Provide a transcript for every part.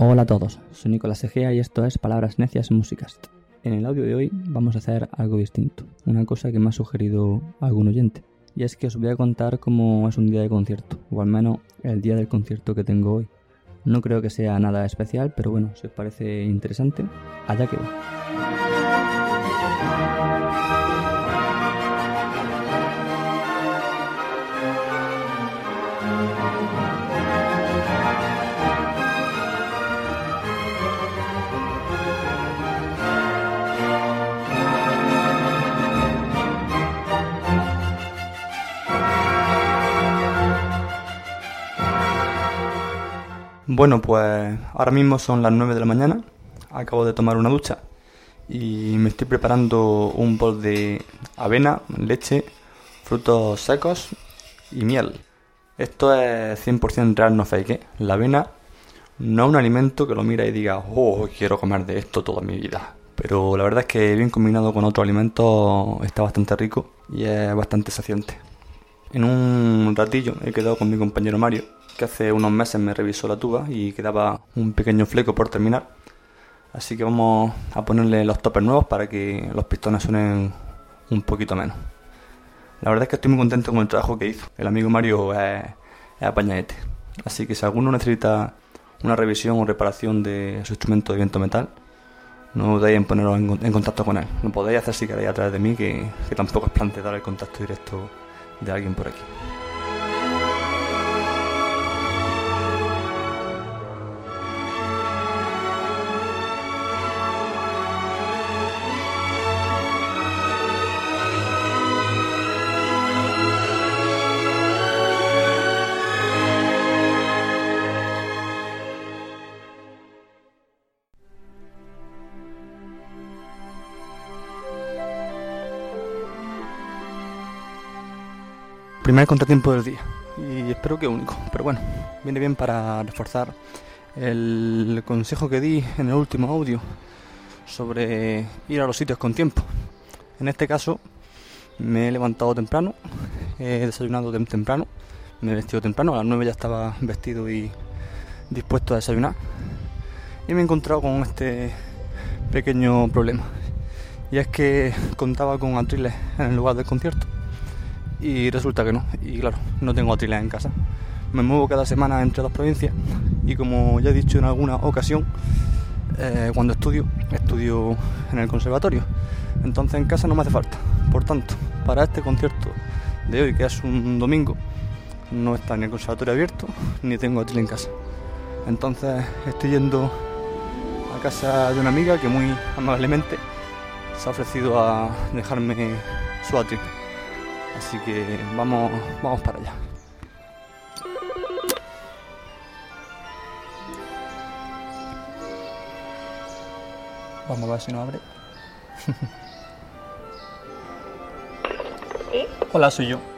Hola a todos, soy Nicolás Egea y esto es Palabras Necias Musicast. En el audio de hoy vamos a hacer algo distinto, una cosa que me ha sugerido algún oyente, y es que os voy a contar cómo es un día de concierto, o al menos el día del concierto que tengo hoy. No creo que sea nada especial, pero bueno, si os parece interesante, allá que va. Bueno, pues ahora mismo son las 9 de la mañana, acabo de tomar una ducha y me estoy preparando un bol de avena, leche, frutos secos y miel. Esto es 100% real, no fake. ¿eh? La avena no es un alimento que lo mira y diga, oh, quiero comer de esto toda mi vida. Pero la verdad es que bien combinado con otro alimento está bastante rico y es bastante saciante. En un ratillo he quedado con mi compañero Mario, que hace unos meses me revisó la tuba y quedaba un pequeño fleco por terminar. Así que vamos a ponerle los toppers nuevos para que los pistones suenen un poquito menos. La verdad es que estoy muy contento con el trabajo que hizo. El amigo Mario es, es apañadete. Así que si alguno necesita una revisión o reparación de su instrumento de viento metal, no dudéis en poneros en, en contacto con él. Lo podéis hacer si queréis a través de mí, que, que tampoco es plante dar el contacto directo de alguien por aquí. Primer contratiempo del día. Y espero que único, pero bueno, viene bien para reforzar el consejo que di en el último audio sobre ir a los sitios con tiempo. En este caso me he levantado temprano, he desayunado tem- temprano, me he vestido temprano, a las 9 ya estaba vestido y dispuesto a desayunar y me he encontrado con este pequeño problema. Y es que contaba con atriles en el lugar del concierto y resulta que no. Y claro, no tengo atriles en casa. Me muevo cada semana entre dos provincias y como ya he dicho en alguna ocasión, eh, cuando estudio, estudio en el conservatorio. Entonces en casa no me hace falta. Por tanto, para este concierto de hoy, que es un domingo, no está ni el conservatorio abierto ni tengo atril en casa. Entonces estoy yendo a casa de una amiga que muy amablemente se ha ofrecido a dejarme su atril. Así que vamos, vamos para allá. Vamos a ver si nos abre. ¿Sí? Hola, soy yo.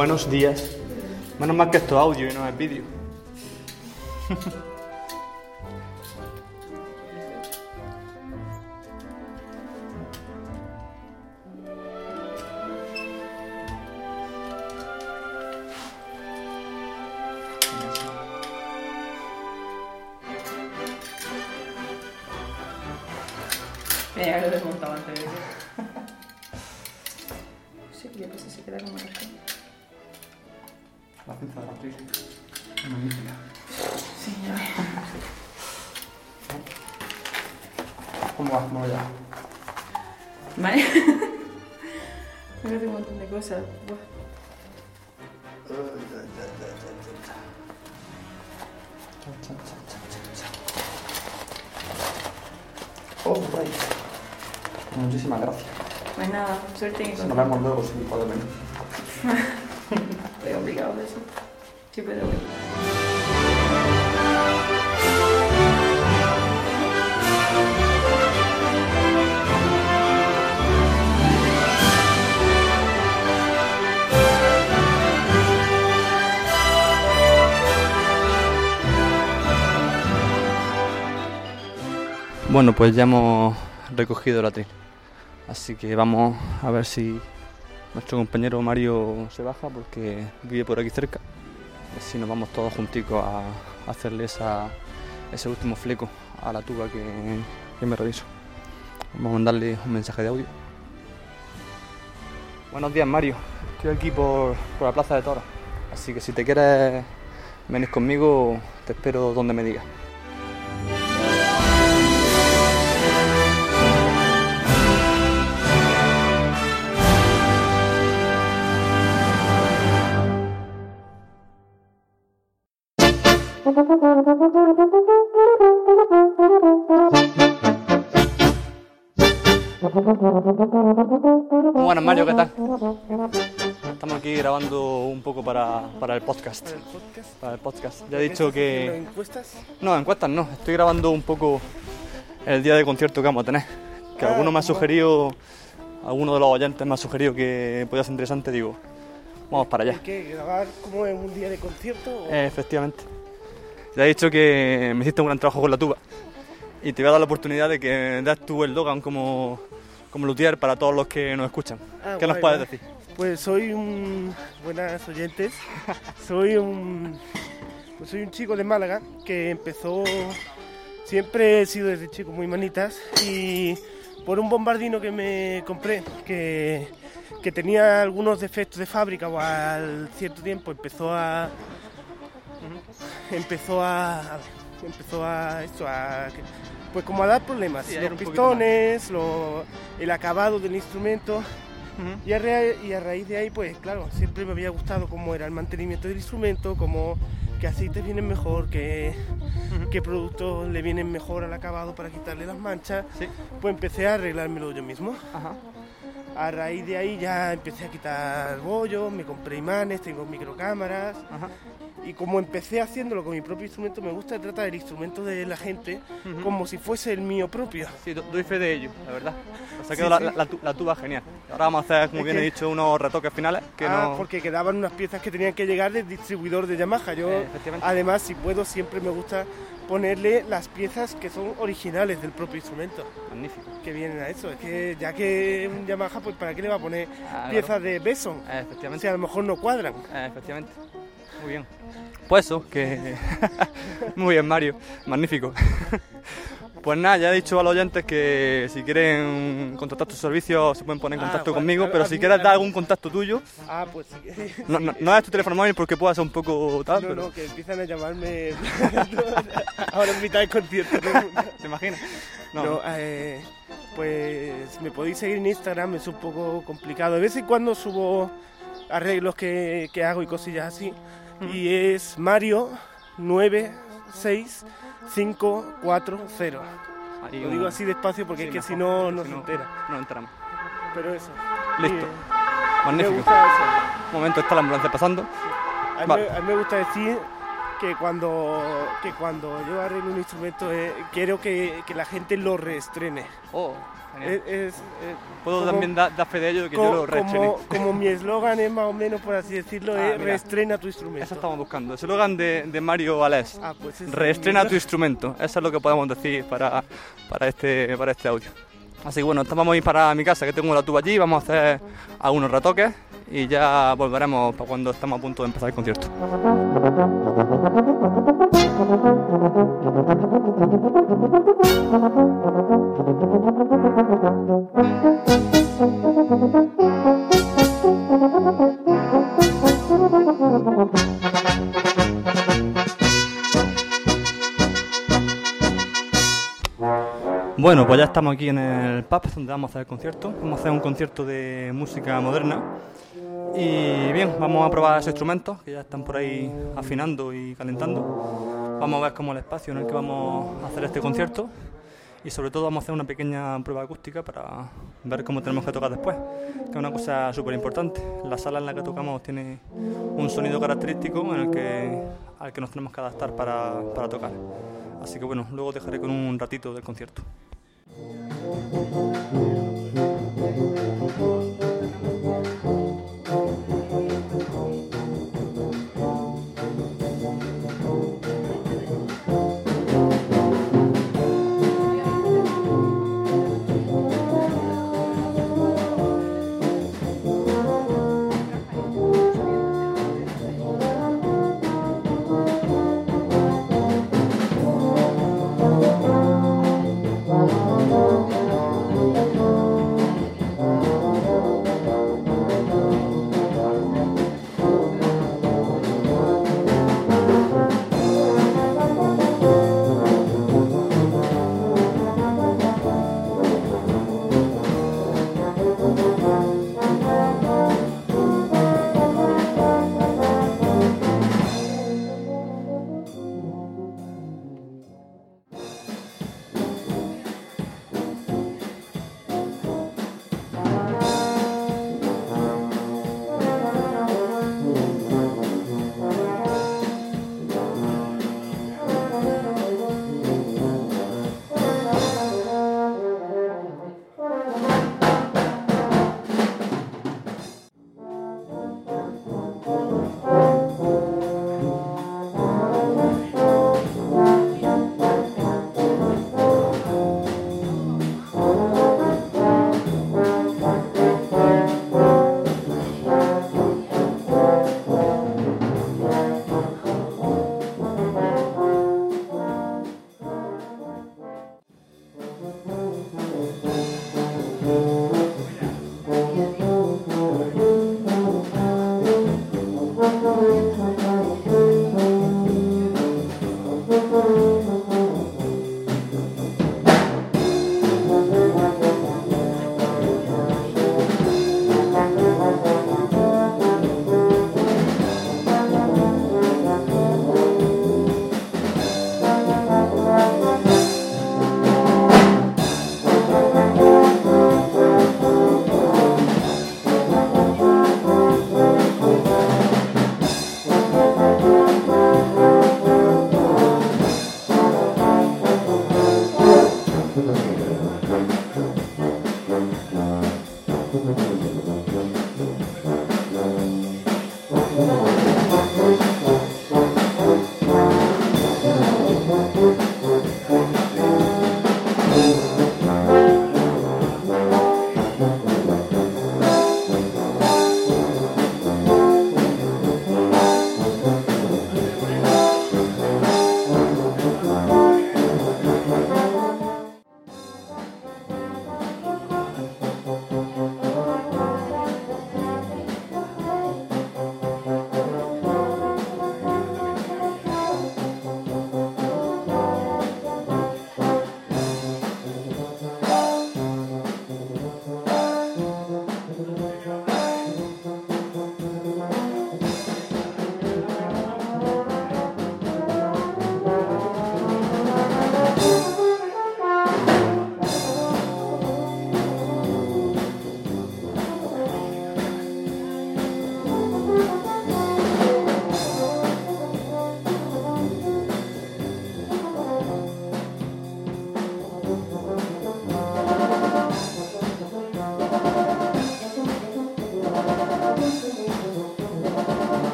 Buenos días. Menos mal que esto es audio y no es vídeo. Mira, lo he desmontado antes de que... Sí, yo que sé, se queda como rascado. La cinta de la atril. Magnífica. Sí, ya ves. ¿Cómo vas? Vamos allá. Vale. Me hace un montón de cosas. Buah. Oh, por ahí. Muchísimas gracias. Pues nada, suerte y Nos vemos luego si puedo venir. Obligado a eso. Sí, pero bueno. Bueno, pues ya hemos recogido la tril. Así que vamos a ver si nuestro compañero Mario se baja porque vive por aquí cerca. Así nos vamos todos junticos a hacerle esa, ese último fleco a la tuba que, que me reviso. Vamos a mandarle un mensaje de audio. Buenos días Mario, estoy aquí por, por la Plaza de Toros. Así que si te quieres venir conmigo, te espero donde me digas. Bueno, Mario, ¿qué tal? Estamos aquí grabando un poco para, para el podcast. ¿Para el podcast? Para el podcast. Ya he dicho ¿Estás haciendo que... encuestas? No, encuestas no. Estoy grabando un poco el día de concierto que vamos a tener. Que Ah, alguno me ha sugerido, alguno de los oyentes me ha sugerido que podía ser interesante. Digo, vamos para allá. ¿Qué? ¿Grabar como en un día de concierto? o- Eh, efectivamente. Ya he dicho que me hiciste un gran trabajo con la tuba. Y te voy a dar la oportunidad de que das tu eslogan como, como luthier para todos los que nos escuchan. Ah, ¿Qué nos puedes guay. decir? Pues soy un... Buenas oyentes. soy un... Pues soy un chico de Málaga que empezó... Siempre he sido desde chico muy manitas y por un bombardino que me compré que, que tenía algunos defectos de fábrica o al cierto tiempo empezó a empezó a empezó a esto a pues como a dar problemas Sí, los pistones lo- el acabado del instrumento y a, ra- y a raíz de ahí, pues claro, siempre me había gustado cómo era el mantenimiento del instrumento, cómo qué aceites vienen mejor, qué, qué productos le vienen mejor al acabado para quitarle las manchas. Sí. Pues empecé a arreglármelo yo mismo. Ajá. A raíz de ahí ya empecé a quitar bollos, me compré imanes, tengo microcámaras. Ajá. Y como empecé haciéndolo con mi propio instrumento, me gusta tratar el instrumento de la gente como si fuese el mío propio. Sí, do- doy fe de ello, la verdad. O sea, Sí, quedó la, sí. la- la tu- la tuba genial. Ahora vamos a hacer, como Es bien he dicho, unos retoques finales. Que ah, no... porque quedaban unas piezas que tenían que llegar del distribuidor de Yamaha. Yo, Eh, además, si puedo, siempre me gusta ponerle las piezas que son originales del propio instrumento, Magnífico. que vienen a eso. Es que ya que un Yamaha, pues ¿para qué le va a poner Ah, claro. piezas de Besson? Eh, O efectivamente. sea, a lo mejor no cuadran. Eh, efectivamente. Muy bien. Pues eso, que... Muy bien, Mario. Magnífico. Pues nada, ya he dicho a los oyentes que si quieren contratar tus servicios se pueden poner en Ah, contacto conmigo, pero si quieres dar algún contacto tuyo, Ah, pues sí. no, no, no es tu teléfono móvil porque pueda ser un poco tal, No, pero no, que empiezan a llamarme ahora en mitad del concierto. ¿te imaginas? No, No, no. eh, pues me podéis seguir en Instagram, es un poco complicado. De vez en cuando subo arreglos que, que hago y cosillas así. Y es Mario 96540. Ahí Lo digo así despacio porque Sí, es que si no, no se entera. No entramos. Pero eso. Listo. Y, eh, me Magnífico. gusta eso. Un momento está la ambulancia pasando. A mí, Vale. me- a mí me gusta decir que cuando, que cuando yo arreglo un instrumento eh, quiero que, que la gente lo reestrene. Oh. Es- es- es- Puedo como- también dar, dar fe de ello de que Co- yo lo reestrené. como, como mi eslogan es más o menos, por así decirlo, Ah, es reestrena tu instrumento. Eso estamos buscando. El eslogan de, de Mario Valés. Ah, pues Reestrena tu instrumento. Eso es lo que podemos decir para, para, este, para este audio. Así que bueno, estamos vamos a ir para mi casa, que tengo la tuba allí. Vamos a hacer algunos retoques y ya volveremos para cuando estamos a punto de empezar el concierto. Bueno, pues ya estamos aquí en el pub donde vamos a hacer el concierto. Vamos a hacer un concierto de música moderna. Y bien, vamos a probar esos instrumentos que ya están por ahí afinando y calentando. Vamos a ver cómo el espacio en el que vamos a hacer este concierto. y sobre todo vamos a hacer una pequeña prueba acústica para ver cómo tenemos que tocar después, que es una cosa súper importante. La sala en la que tocamos tiene un sonido característico en el que, al que nos tenemos que adaptar para, para tocar. Así que bueno, luego dejaré con un ratito del concierto.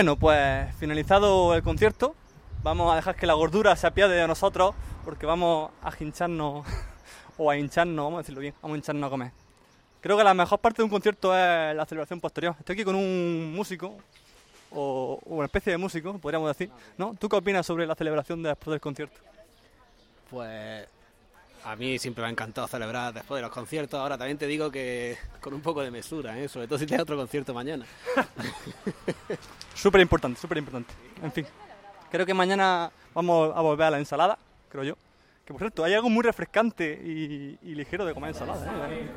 Bueno, pues finalizado el concierto, vamos a dejar que la gordura se apiade de nosotros porque vamos a hincharnos o a hincharnos, vamos a decirlo bien, vamos a hincharnos a comer. Creo que la mejor parte de un concierto es la celebración posterior. Estoy aquí con un músico, o, una especie de músico, podríamos decir. ¿no? ¿Tú qué opinas sobre la celebración después del concierto? Pues a mí siempre me ha encantado celebrar después de los conciertos. Ahora también te digo que con un poco de mesura, ¿eh? sobre todo si tienes otro concierto mañana. súper importante, súper importante. En fin, creo que mañana vamos a volver a la ensalada, creo yo. Que por cierto, hay algo muy refrescante y, ligero de comer ensalada. ¿eh?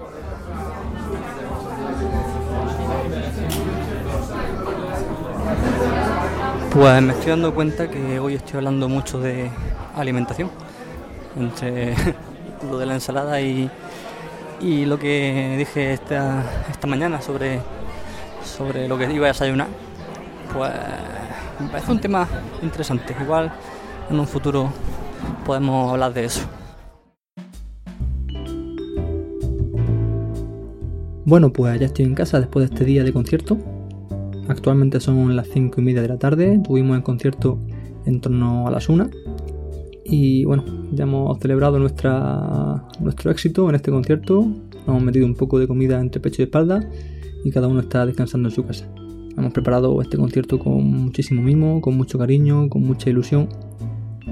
Pues me estoy dando cuenta que hoy estoy hablando mucho de alimentación. Entre lo de la ensalada y, y lo que dije esta, esta mañana sobre, sobre lo que iba a desayunar. Pues me parece un tema interesante. Igual en un futuro podemos hablar de eso. Bueno, pues ya estoy en casa después de este día de concierto. Actualmente son las 5 y media de la tarde. Tuvimos el concierto en torno a las 1. Y bueno, ya hemos celebrado nuestra, nuestro éxito en este concierto. Nos hemos metido un poco de comida entre pecho y espalda. Y cada uno está descansando en su casa. Hemos preparado este concierto con muchísimo mimo, con mucho cariño, con mucha ilusión.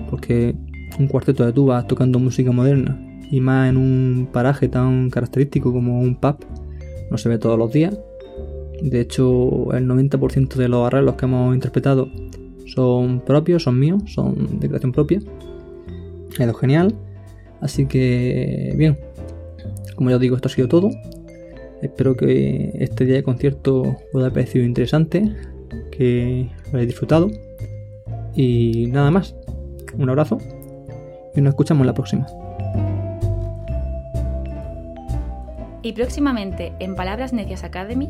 Porque un cuarteto de tubas tocando música moderna y más en un paraje tan característico como un pub no se ve todos los días. De hecho, el 90% de los arreglos que hemos interpretado son propios, son míos, son de creación propia. Ha ido genial. Así que, bien, como ya os digo, esto ha sido todo. Espero que este día de concierto os haya parecido interesante, que lo hayáis disfrutado. Y nada más. Un abrazo y nos escuchamos la próxima. Y próximamente en Palabras Necias Academy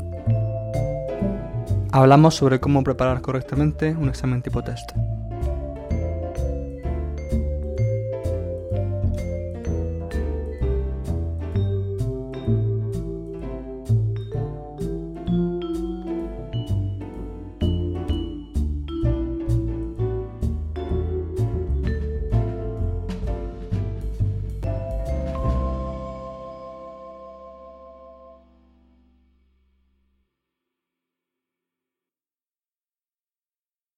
hablamos sobre cómo preparar correctamente un examen tipo test.